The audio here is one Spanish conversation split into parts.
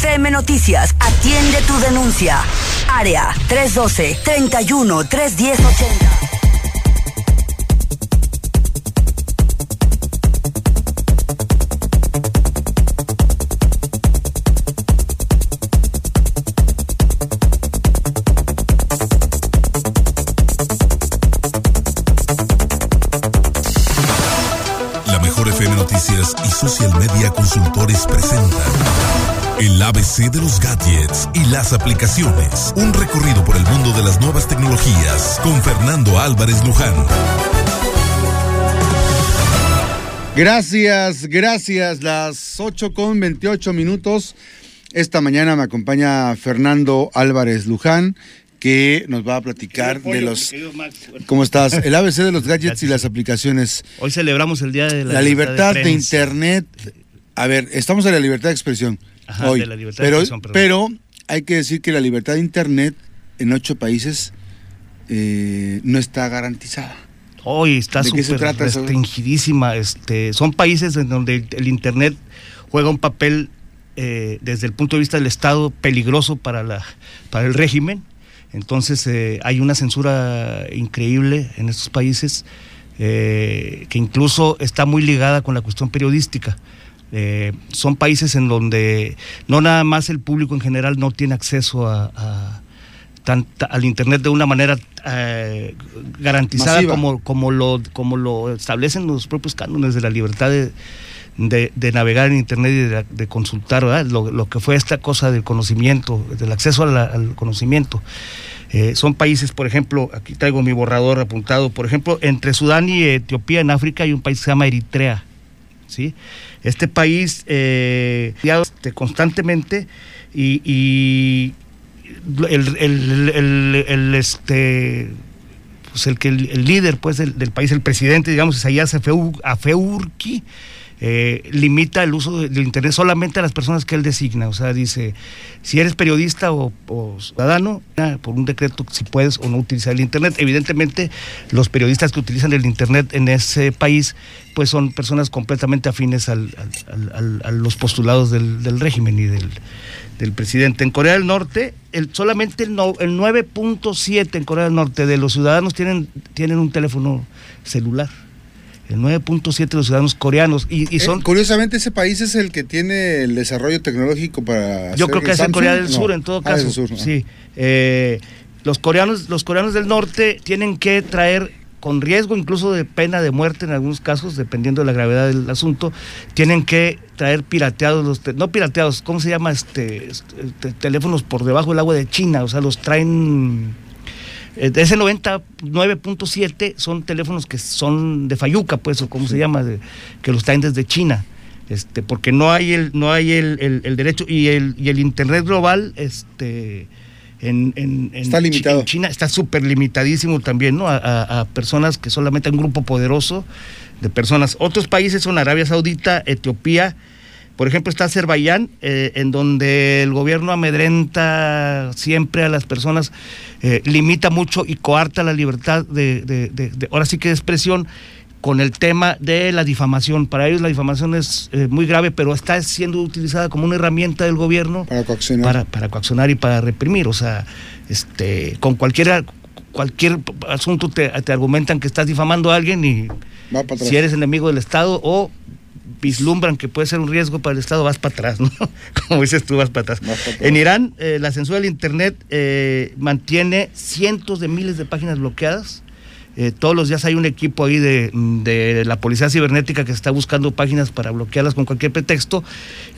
FM Noticias atiende tu denuncia. Área 312 31 310 80. y Social Media Consultores presentan el ABC de los gadgets y las aplicaciones. Un recorrido por el mundo de las nuevas tecnologías con Fernando Álvarez Luján. Gracias, gracias. Las 8 con 28 minutos. Esta mañana me acompaña Fernando Álvarez Luján que nos va a platicar de los... ¿Cómo estás? El ABC de los gadgets y las aplicaciones. Hoy celebramos el Día de la, libertad, de, Internet. A ver, estamos en la libertad de expresión hoy, pero, pero hay que decir que la libertad de Internet en ocho países eh, no está garantizada. Hoy está súper restringidísima. Este, son países en donde el Internet juega un papel eh, desde el punto de vista del Estado peligroso para, la, para el régimen entonces eh, hay una censura increíble en estos países eh, que incluso está muy ligada con la cuestión periodística. Eh, son países en donde no nada más el público en general no tiene acceso a, al Internet de una manera garantizada como, como, lo, como lo establecen los propios cánones de la libertad de, de, navegar en Internet y de, consultar, Lo, que fue esta cosa del conocimiento, del acceso al conocimiento. Eh, son países, por ejemplo, aquí traigo mi borrador apuntado, por ejemplo, entre Sudán y Etiopía en África hay un país que se llama Eritrea. ¿Sí? Este país, eh, este, constantemente, y, el, el, este pues el que el, líder pues del, país, el presidente, digamos, es Isaias Afeurki, eh, limita el uso del Internet solamente a las personas que él designa. O sea, dice, si eres periodista o, ciudadano, por un decreto, si puedes o no utilizar el Internet. Evidentemente, los periodistas que utilizan el Internet en ese país, pues son personas completamente afines al, a los postulados del, régimen y del, presidente. En Corea del Norte, el, solamente el, el 9.7 en Corea del Norte de los ciudadanos tienen, tienen un teléfono celular el 9.7 de los ciudadanos coreanos. Y, eh, son... curiosamente, ese país es el que tiene el desarrollo tecnológico para. Yo creo que es en Corea del Sur, en todo ah, caso. Sí. Eh, los, coreanos, los coreanos del norte tienen que traer, con riesgo incluso de pena de muerte en algunos casos, dependiendo de la gravedad del asunto, tienen que traer pirateados, los no pirateados, ¿cómo se llama? Este, este, teléfonos por debajo del agua de China, o sea, los traen ese 99.7 son teléfonos que son de Fayuca, pues, o como se llama, que los traen desde China. Este, porque no hay el, no hay el, derecho y el, y el internet global, este en, está limitado. China está súper limitadísimo también, ¿no? A, personas que solamente un grupo poderoso de personas. Otros países son Arabia Saudita, Etiopía, por ejemplo, está Azerbaiyán, eh, en donde el gobierno amedrenta siempre a las personas, eh, limita mucho y coarta la libertad de, ahora sí que de expresión con el tema de la difamación. Para ellos la difamación es eh, muy grave, pero está siendo utilizada como una herramienta del gobierno para coaccionar, para, coaccionar y para reprimir. O sea, este, con cualquier cualquier asunto te, argumentan que estás difamando a alguien y si eres enemigo del Estado o vislumbran que puede ser un riesgo para el Estado, vas para atrás, ¿no? Como dices tú, vas para atrás. En Irán, eh, la censura del Internet eh, mantiene cientos de miles de páginas bloqueadas. Eh, todos los días hay un equipo ahí de, la policía cibernética que está buscando páginas para bloquearlas con cualquier pretexto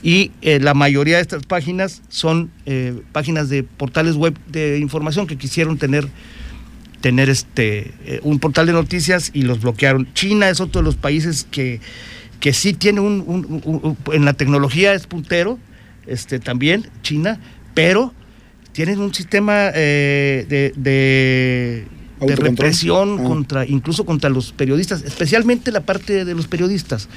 y la mayoría de estas páginas son páginas de portales web de información que quisieron tener tener este un portal de noticias y los bloquearon. China es otro de los países que que sí tiene un, en la tecnología es puntero, este, también China, pero tienen un sistema eh, de, represión ah. contra, incluso contra los periodistas, especialmente la parte de los periodistas.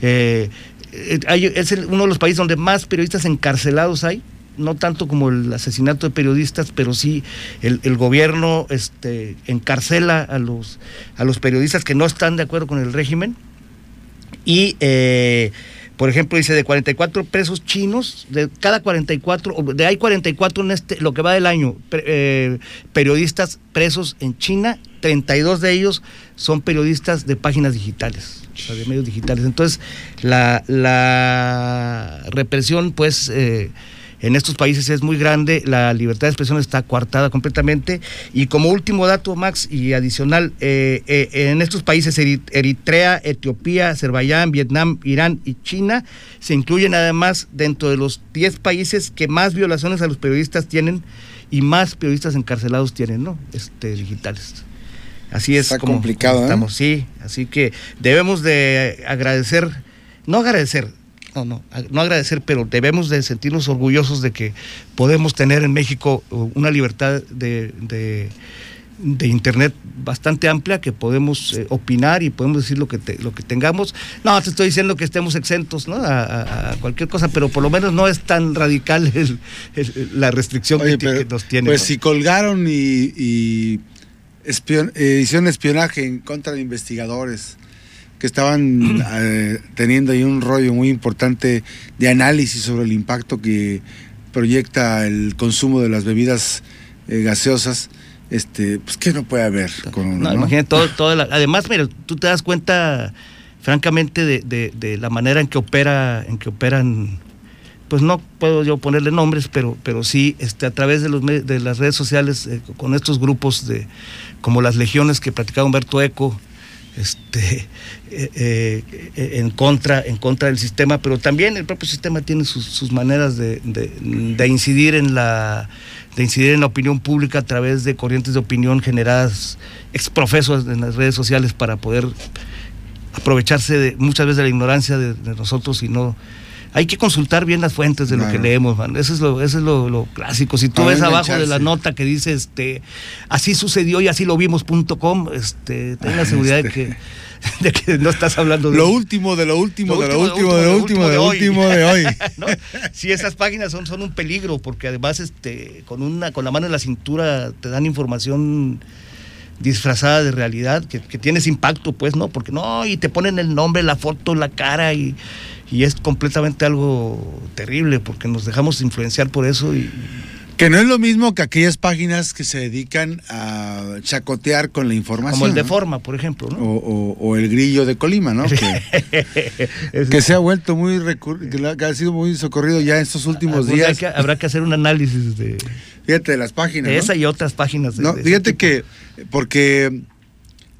Eh, eh, es uno de los países donde más periodistas encarcelados hay, no tanto como el asesinato de periodistas, pero sí el, el, gobierno este, encarcela a los, a los periodistas que no están de acuerdo con el régimen y eh, Por ejemplo, dice de 44 presos chinos, de cada 44, de hay 44 en este, lo que va del año, eh, periodistas presos en China, 32 de ellos son periodistas de páginas digitales, de medios digitales. Entonces, la, la represión, pues, eh, en estos países es muy grande, la libertad de expresión está coartada completamente. Y como último dato, Max, y adicional, eh, eh, en estos países, Eritrea, Etiopía, Azerbaiyán, Vietnam, Irán y China, se incluyen además dentro de los 10 países que más violaciones a los periodistas tienen y más periodistas encarcelados tienen, ¿no? Este, digitales. Así es. Está complicado, ¿eh? estamos, sí. Así que debemos de agradecer, no agradecer, no, no, no agradecer, pero debemos de sentirnos orgullosos de que podemos tener en México uh, una libertad de, de, internet bastante amplia, que podemos eh, opinar y podemos decir lo que lo que tengamos. No, te estoy diciendo que estemos exentos ¿no? a, cualquier cosa, pero por lo menos no es tan radical la restricción que, nos tiene. Pues si colgaron y, y eh, hicieron espionaje en contra de investigadores que estaban eh, teniendo ahí un rollo muy importante de análisis sobre el impacto que proyecta el consumo de las bebidas eh, gaseosas, este, pues que no puede haber. Con, no, Imagínate todo, además, mira, tú te das cuenta, francamente, de, la manera en que opera, en que operan, pues no puedo yo ponerle nombres, pero, pero sí, este, a través de los de las redes sociales, eh, con estos grupos de, como las legiones que platicaba Humberto Eco, este, eh, eh, en, contra, en contra del sistema, pero también el propio sistema tiene sus, maneras de, incidir en la de incidir en la opinión pública a través de corrientes de opinión generadas exprofesos en las redes sociales para poder aprovecharse de, muchas veces de la ignorancia de, nosotros y no hay que consultar bien las fuentes de lo que leemos, Eso es lo, eso es lo, clásico. Si tú ves abajo de la nota que dice este así sucedió y así lo vimos.com, este, ten la seguridad de que de que no estás hablando de lo último de lo último de lo último de lo último de lo último de hoy. Si esas páginas son, son un peligro porque además este con una con la mano en la cintura te dan información disfrazada de realidad que, que tienes impacto pues no porque no y te ponen el nombre la foto la cara y y es completamente algo terrible porque nos dejamos influenciar por eso y que no es lo mismo que aquellas páginas que se dedican a chacotear con la información. Como el de Forma, por ejemplo, ¿no? O, el grillo de Colima, ¿no? que, se ha vuelto muy que ha sido muy socorrido ya en estos últimos días. habrá que hacer un análisis de. Fíjate, de las páginas. De esa y otras páginas. no, fíjate que, porque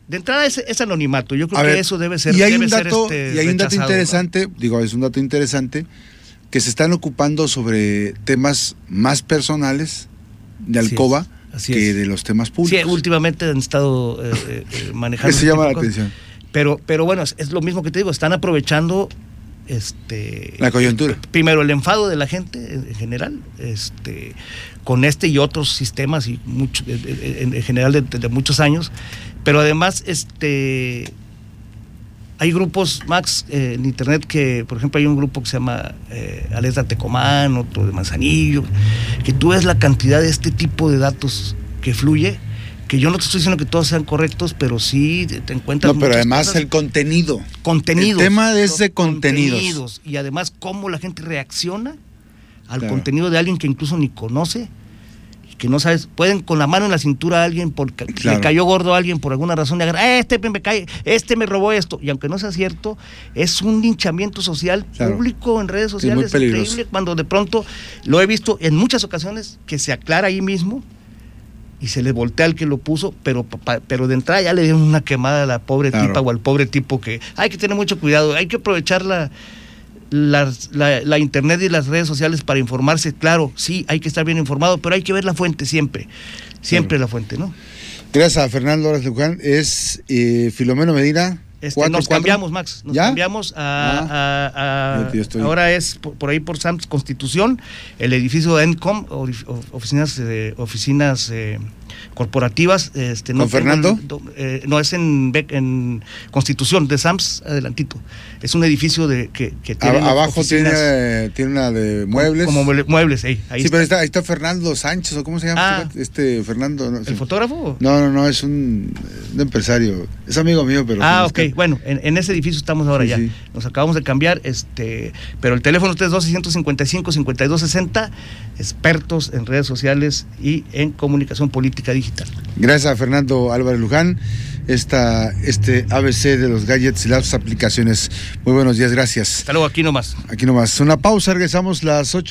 de entrada es, anonimato, yo creo que eso debe ser. Y hay un dato, este, y hay un dato interesante, digo, es un dato interesante, que se están ocupando sobre temas más personales de Alcoba que de los temas públicos. Sí, últimamente han estado eh, eh, eh, manejando. Eso llama la atención. Pero, pero bueno, es, lo mismo que te digo, están aprovechando este la coyuntura. Primero el enfado de la gente en general, este con este y otros sistemas y mucho, en, general de, muchos años pero además, este hay grupos, Max, eh, en internet que, por ejemplo, hay un grupo que se llama eh, Aleta Tecomán, otro de Manzanillo, que tú ves la cantidad de este tipo de datos que fluye, que yo no te estoy diciendo que todos sean correctos, pero sí te encuentras. No, pero además el contenido. Contenidos. El tema de ese contenidos. Y además cómo la gente reacciona al contenido de alguien que incluso ni conoce que no sabes, pueden con la mano en la cintura a alguien porque le cayó gordo a alguien por alguna razón, de agarrar, eh, este me cae, este me robó esto. Y aunque no sea cierto, es un linchamiento social público en redes sociales increíble cuando de pronto lo he visto en muchas ocasiones que se aclara ahí mismo y se le voltea al que lo puso, pero, pero de entrada ya le dieron una quemada a la pobre tipa o al pobre tipo que hay que tener mucho cuidado, hay que aprovechar la, la, internet y las redes sociales para informarse, claro, sí, hay que estar bien informado, pero hay que ver la fuente siempre, siempre la fuente, ¿no? Gracias a Fernando Horas Luján, es eh, Filomeno Medina. Este, nos cambiamos, Max, nos cambiamos a, ah. ahora es por, ahí por Sams Constitución, el edificio de ENCOM, oficinas, eh, oficinas eh, corporativas. Este, no Fernando? Eh, no, es en, en Constitución, de SAMS, adelantito. Es un edificio de que, tiene. abajo tiene, tiene una de muebles. Como, muebles, ahí, sí, pero está, ahí está Fernando Sánchez, ¿o cómo se llama? Ah. este Fernando. ¿El fotógrafo? No, no, no, es un, empresario. Es amigo mío, pero. Ah, ok. Bueno, en, ese edificio estamos ahora ya. Nos acabamos de cambiar, este, pero el teléfono 312-155-5260, expertos en redes sociales y en comunicación política digital. Gracias a Fernando Álvarez Luján, esta, este ABC de los gadgets y las aplicaciones. Muy buenos días, gracias. Hasta luego, aquí nomás. Aquí nomás. Una pausa, regresamos las 8.